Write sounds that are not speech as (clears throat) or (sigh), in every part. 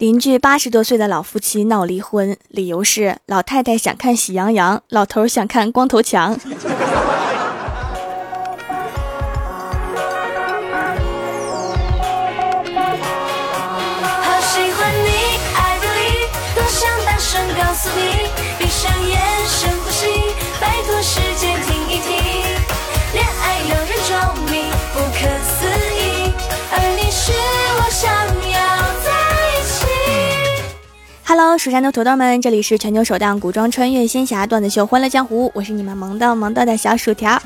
邻居八十多岁的老夫妻闹离婚，理由是老太太想看喜羊羊，老头想看光头强。告诉你，闭上眼，深呼蜀山的土豆们，这里是全球首档古装穿越仙侠段子秀《欢乐江湖》，我是你们萌到萌到的小薯条。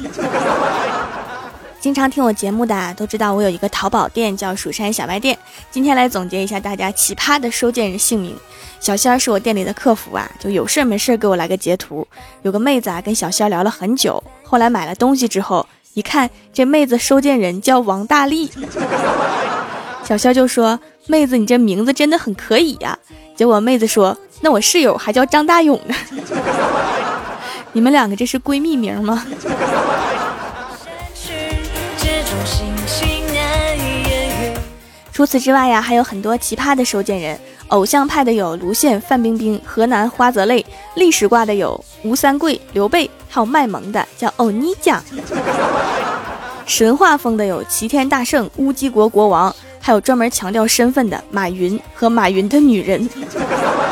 (laughs) 经常听我节目的都知道，我有一个淘宝店叫蜀山小卖店。今天来总结一下大家奇葩的收件人姓名。小仙儿是我店里的客服啊，就有事没事给我来个截图。有个妹子啊，跟小仙儿聊了很久，后来买了东西之后，一看这妹子收件人叫王大力，小仙儿就说：“妹子，你这名字真的很可以呀。”结果妹子说：“那我室友还叫张大勇呢，(laughs) 你们两个这是闺蜜名吗？”除此之外呀，还有很多奇葩的收件人。偶像派的有卢现、范冰冰；河南花泽类；历史挂的有吴三桂、刘备；还有卖萌的叫欧尼酱；神话风的有齐天大圣、乌鸡国国王。还有专门强调身份的马云和马云的女人，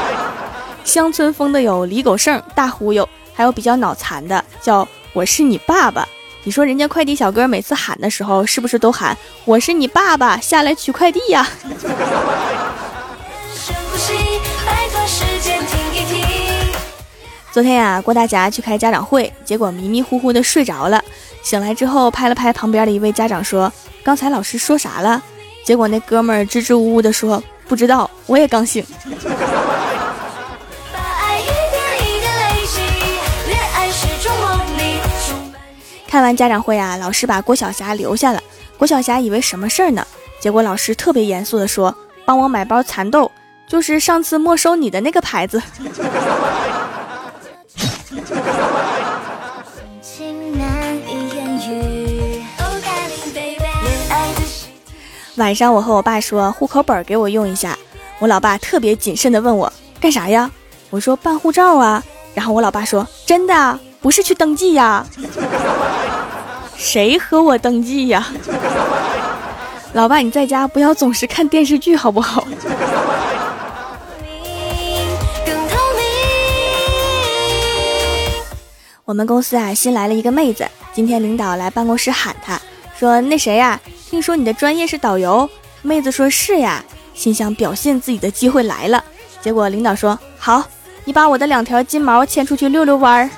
(laughs) 乡村风的有李狗剩、大忽悠，还有比较脑残的叫我是你爸爸。你说人家快递小哥每次喊的时候，是不是都喊我是你爸爸下来取快递呀？(laughs) 昨天呀，郭大侠去开家长会，结果迷迷糊糊的睡着了，醒来之后拍了拍旁边的一位家长说：“刚才老师说啥了？”结果那哥们儿支支吾吾的说：“不知道，我也刚醒。(laughs) ”看完家长会啊，老师把郭晓霞留下了。郭晓霞以为什么事儿呢？结果老师特别严肃的说：“帮我买包蚕豆，就是上次没收你的那个牌子。(laughs) ”晚上我和我爸说户口本给我用一下，我老爸特别谨慎的问我干啥呀？我说办护照啊。然后我老爸说真的不是去登记呀？(laughs) 谁和我登记呀？老爸你在家不要总是看电视剧好不好？我们公司啊新来了一个妹子，今天领导来办公室喊她说那谁呀？听说你的专业是导游，妹子说是呀，心想表现自己的机会来了。结果领导说好，你把我的两条金毛牵出去遛遛弯儿。(laughs)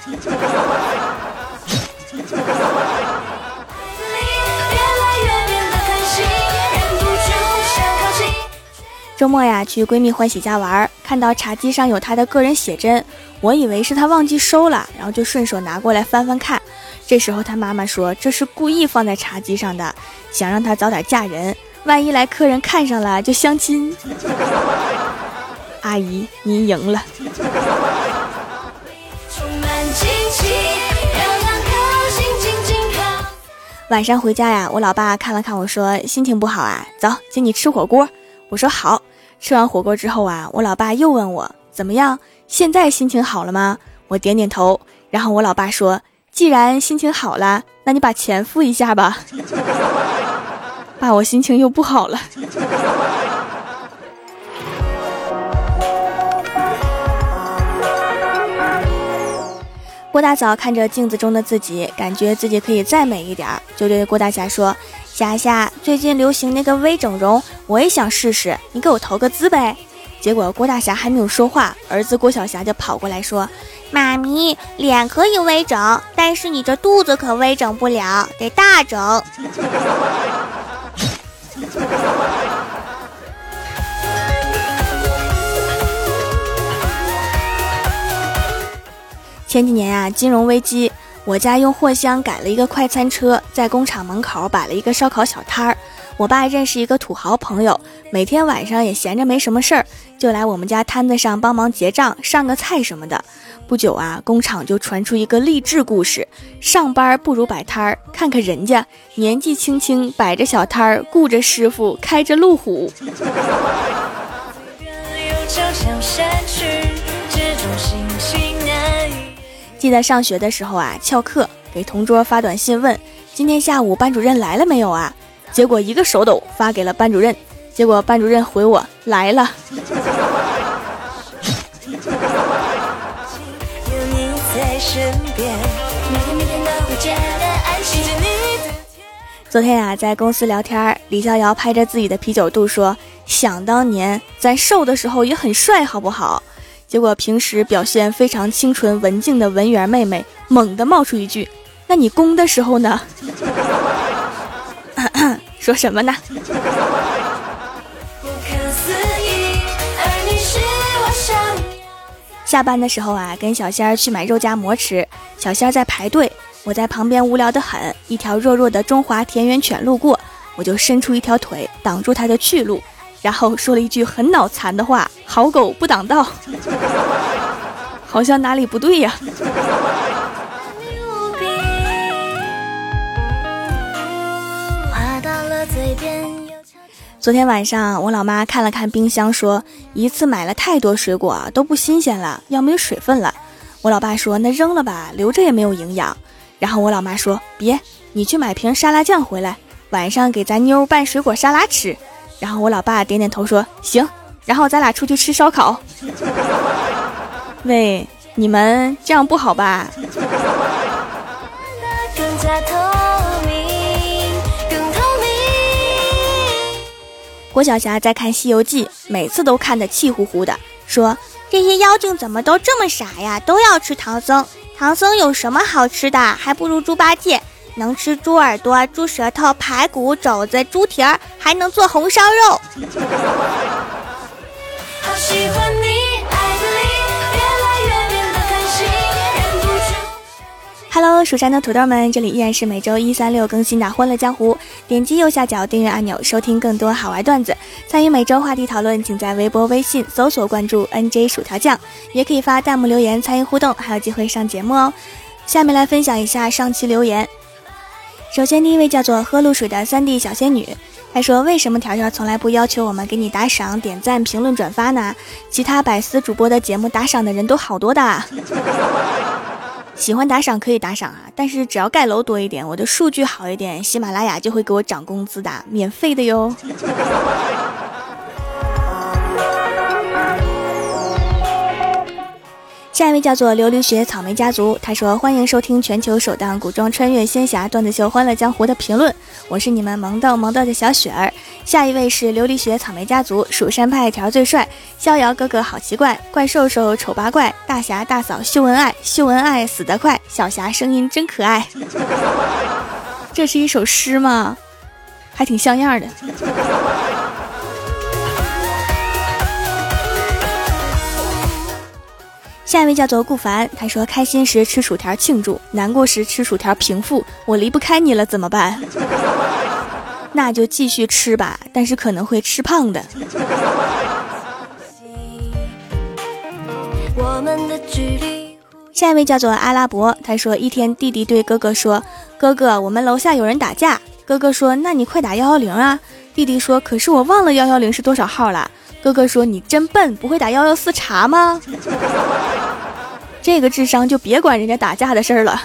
周末呀，去闺蜜欢喜家玩，看到茶几上有她的个人写真，我以为是她忘记收了，然后就顺手拿过来翻翻看。这时候他妈妈说这是故意放在茶几上的。想让他早点嫁人，万一来客人看上了就相亲。阿姨，您赢了。晚上回家呀，我老爸看了看我说心情不好啊，走，请你吃火锅。我说好。吃完火锅之后啊，我老爸又问我怎么样，现在心情好了吗？我点点头。然后我老爸说，既然心情好了，那你把钱付一下吧。爸，我心情又不好了。郭大嫂看着镜子中的自己，感觉自己可以再美一点，就对郭大侠说：“霞霞，最近流行那个微整容，我也想试试，你给我投个资呗。”结果郭大侠还没有说话，儿子郭晓霞就跑过来说：“妈咪，脸可以微整，但是你这肚子可微整不了，得大整。(laughs) ”前几年呀，金融危机，我家用货箱改了一个快餐车，在工厂门口摆了一个烧烤小摊儿。我爸认识一个土豪朋友，每天晚上也闲着没什么事儿，就来我们家摊子上帮忙结账、上个菜什么的。不久啊，工厂就传出一个励志故事：上班不如摆摊儿，看看人家年纪轻轻摆着小摊儿，雇着师傅，开着路虎。(laughs) 记得上学的时候啊，翘课给同桌发短信问今天下午班主任来了没有啊？结果一个手抖发给了班主任，结果班主任回我来了。昨天呀，在公司聊天，李逍遥拍着自己的啤酒肚说：“想当年咱瘦的时候也很帅，好不好？”结果平时表现非常清纯文静的文员妹妹猛地冒出一句：“那你攻的时候呢？” (clears throat) 说什么呢？下班的时候啊，跟小仙儿去买肉夹馍吃，小仙儿在排队，我在旁边无聊的很。一条弱弱的中华田园犬路过，我就伸出一条腿挡住它的去路，然后说了一句很脑残的话：“好狗不挡道。(laughs) ”好像哪里不对呀。昨天晚上，我老妈看了看冰箱，说一次买了太多水果都不新鲜了，要没水分了。我老爸说那扔了吧，留着也没有营养。然后我老妈说别，你去买瓶沙拉酱回来，晚上给咱妞拌水果沙拉吃。然后我老爸点点头说行，然后咱俩出去吃烧烤。(laughs) 喂，你们这样不好吧？(laughs) (laughs) 郭晓霞在看《西游记》，每次都看得气呼呼的，说：“这些妖精怎么都这么傻呀？都要吃唐僧。唐僧有什么好吃的？还不如猪八戒，能吃猪耳朵、猪舌头、排骨、肘子、猪蹄儿，还能做红烧肉。(laughs) ”好喜欢 Hello，蜀山的土豆们，这里依然是每周一、三、六更新的《欢乐江湖》。点击右下角订阅按钮，收听更多好玩段子。参与每周话题讨论，请在微博、微信搜索关注 “nj 薯条酱”，也可以发弹幕留言参与互动，还有机会上节目哦。下面来分享一下上期留言。首先，第一位叫做喝露水的三 D 小仙女，她说：“为什么条条从来不要求我们给你打赏、点赞、评论、转发呢？其他百思主播的节目打赏的人都好多的。”喜欢打赏可以打赏啊，但是只要盖楼多一点，我的数据好一点，喜马拉雅就会给我涨工资的，免费的哟。下一位叫做琉璃雪草莓家族，他说：“欢迎收听全球首档古装穿越仙侠段子秀《欢乐江湖》的评论，我是你们萌逗萌逗的小雪儿。”下一位是琉璃雪草莓家族，蜀山派条最帅，逍遥哥哥好奇怪，怪兽兽丑八怪，大侠大嫂秀恩爱，秀恩爱死得快，小霞声音真可爱。这是一首诗吗？还挺像样的。下一位叫做顾凡，他说：“开心时吃薯条庆祝，难过时吃薯条平复。我离不开你了，怎么办？(laughs) 那就继续吃吧，但是可能会吃胖的。”下一位叫做阿拉伯，他说：“一天，弟弟对哥哥说：‘哥哥，我们楼下有人打架。’哥哥说：‘那你快打幺幺零啊！’弟弟说：‘可是我忘了幺幺零是多少号了。’哥哥说：‘你真笨，不会打幺幺四查吗？’” (laughs) 这个智商就别管人家打架的事儿了。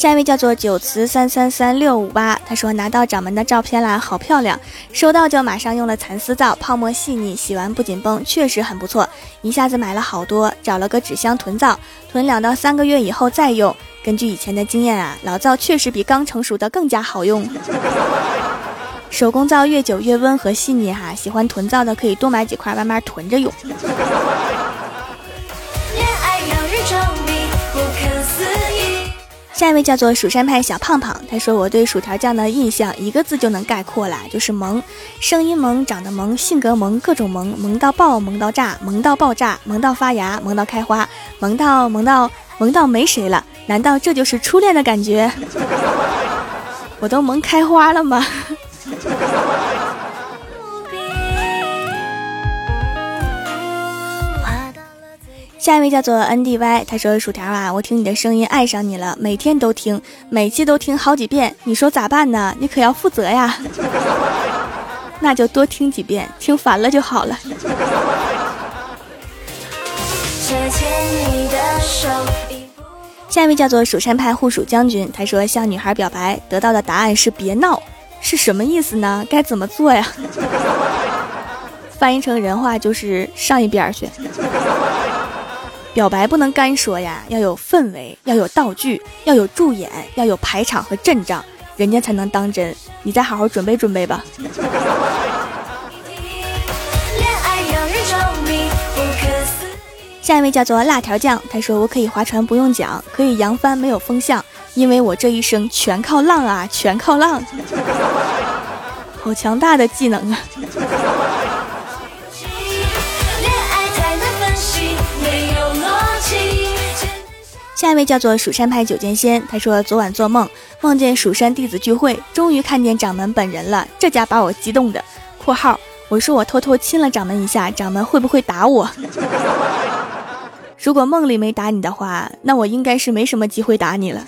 下一位叫做九慈三三三六五八，他说拿到掌门的照片啦，好漂亮！收到就马上用了蚕丝皂，泡沫细腻，洗完不紧绷，确实很不错。一下子买了好多，找了个纸箱囤皂，囤两到三个月以后再用。根据以前的经验啊，老皂确实比刚成熟的更加好用。(laughs) 手工皂越久越温和细腻哈，喜欢囤皂的可以多买几块，慢慢囤着用。下一位叫做蜀山派小胖胖，他说我对薯条酱的印象一个字就能概括了，就是萌，声音萌，长得萌，性格萌，各种萌，萌到爆，萌到炸，萌到爆炸，萌到发芽，萌到开花，萌到萌到萌到没谁了。难道这就是初恋的感觉？(laughs) 我都萌开花了吗？下一位叫做 N D Y，他说：“薯条啊，我听你的声音爱上你了，每天都听，每期都听好几遍，你说咋办呢？你可要负责呀。(laughs) 那就多听几遍，听烦了就好了。”下一位叫做蜀山派护蜀将军，他说：“向女孩表白得到的答案是别闹，是什么意思呢？该怎么做呀？” (laughs) 翻译成人话就是上一边去。表白不能干说呀，要有氛围，要有道具，要有助演，要有排场和阵仗，人家才能当真。你再好好准备准备吧。下一位叫做辣条酱，他说我可以划船不用桨，可以扬帆没有风向，因为我这一生全靠浪啊，全靠浪。(laughs) 好强大的技能啊！下一位叫做蜀山派九剑仙，他说昨晚做梦，梦见蜀山弟子聚会，终于看见掌门本人了，这家把我激动的。（括号）我说我偷偷亲了掌门一下，掌门会不会打我？如果梦里没打你的话，那我应该是没什么机会打你了。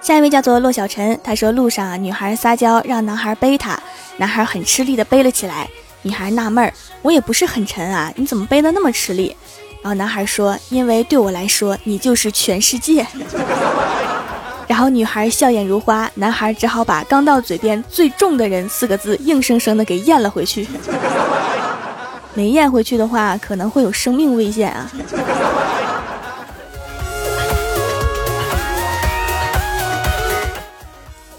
下一位叫做骆小晨，他说路上女孩撒娇让男孩背她，男孩很吃力的背了起来。女孩纳闷儿，我也不是很沉啊，你怎么背的那么吃力？然后男孩说：“因为对我来说，你就是全世界。(laughs) ”然后女孩笑靥如花，男孩只好把刚到嘴边最重的人四个字硬生生的给咽了回去。(laughs) 没咽回去的话，可能会有生命危险啊。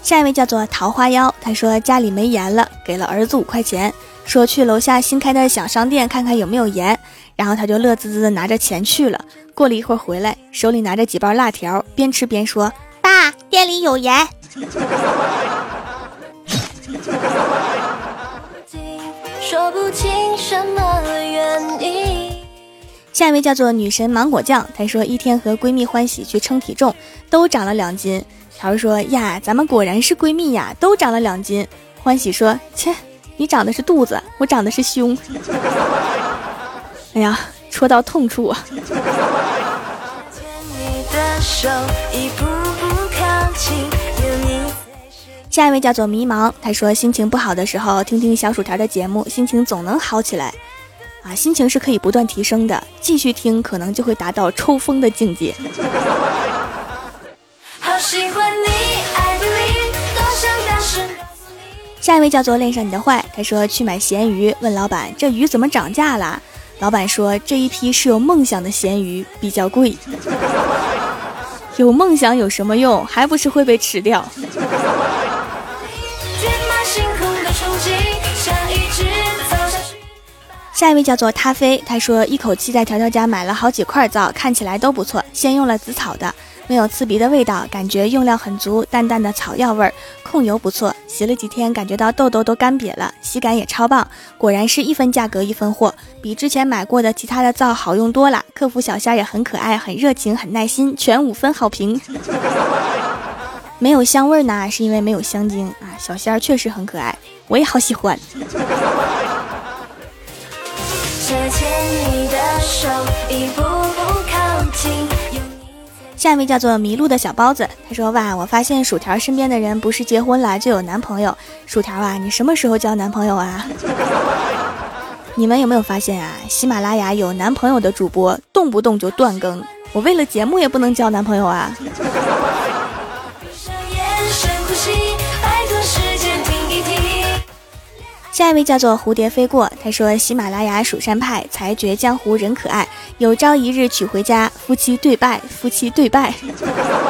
下一位叫做桃花妖，他说家里没盐了，给了儿子五块钱。说去楼下新开的小商店看看有没有盐，然后他就乐滋滋的拿着钱去了。过了一会儿回来，手里拿着几包辣条，边吃边说：“爸，店里有盐。”说不清什么原因下一位叫做女神芒果酱，她说一天和闺蜜欢喜去称体重，都长了两斤。条说呀，咱们果然是闺蜜呀，都长了两斤。欢喜说切。你长的是肚子，我长的是胸。哎呀，戳到痛处啊！下一位叫做迷茫，他说心情不好的时候听听小薯条的节目，心情总能好起来。啊，心情是可以不断提升的，继续听可能就会达到抽风的境界。好喜欢你。下一位叫做恋上你的坏，他说去买咸鱼，问老板这鱼怎么涨价了？老板说这一批是有梦想的咸鱼，比较贵。(laughs) 有梦想有什么用？还不是会被吃掉。(laughs) 下一位叫做他飞，他说一口气在条条家买了好几块皂，看起来都不错，先用了紫草的。没有刺鼻的味道，感觉用料很足，淡淡的草药味儿，控油不错。洗了几天，感觉到痘痘都干瘪了，洗感也超棒。果然是一分价格一分货，比之前买过的其他的皂好用多了。客服小仙也很可爱，很热情，很耐心，全五分好评。(laughs) 没有香味呢，是因为没有香精啊。小仙儿确实很可爱，我也好喜欢。下一位叫做迷路的小包子，他说：“哇，我发现薯条身边的人不是结婚了就有男朋友。薯条啊，你什么时候交男朋友啊？(laughs) 你们有没有发现啊？喜马拉雅有男朋友的主播动不动就断更，我为了节目也不能交男朋友啊。”下一位叫做蝴蝶飞过，他说：“喜马拉雅蜀山派才绝江湖人可爱，有朝一日娶回家，夫妻对拜，夫妻对拜。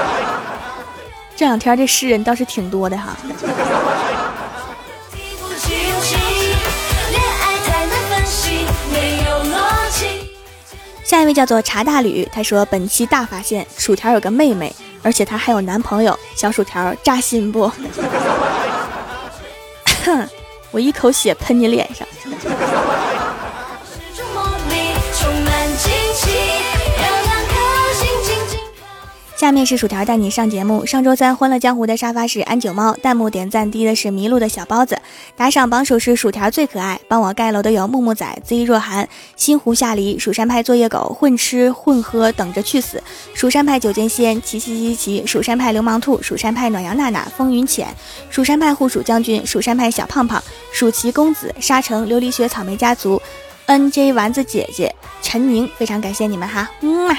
(laughs) ”这两天这诗人倒是挺多的哈。下一位叫做茶大吕，他说：“本期大发现，薯条有个妹妹，而且她还有男朋友，小薯条扎心不？”哼 (laughs) 我一口血喷你脸上。下面是薯条带你上节目。上周三欢乐江湖的沙发是安九猫，弹幕点赞低的是迷路的小包子，打赏榜首是薯条最可爱。帮我盖楼的有木木仔、Z 若涵、新湖夏离、蜀山派作业狗、混吃混喝等着去死、蜀山派九剑仙、奇奇奇奇、蜀山派流氓兔、蜀山派暖阳娜娜、风云浅、蜀山派护蜀将军、蜀山派小胖胖、蜀奇公子、沙城琉璃雪草莓家族、NJ 丸子姐姐、陈宁，非常感谢你们哈，嗯嘛。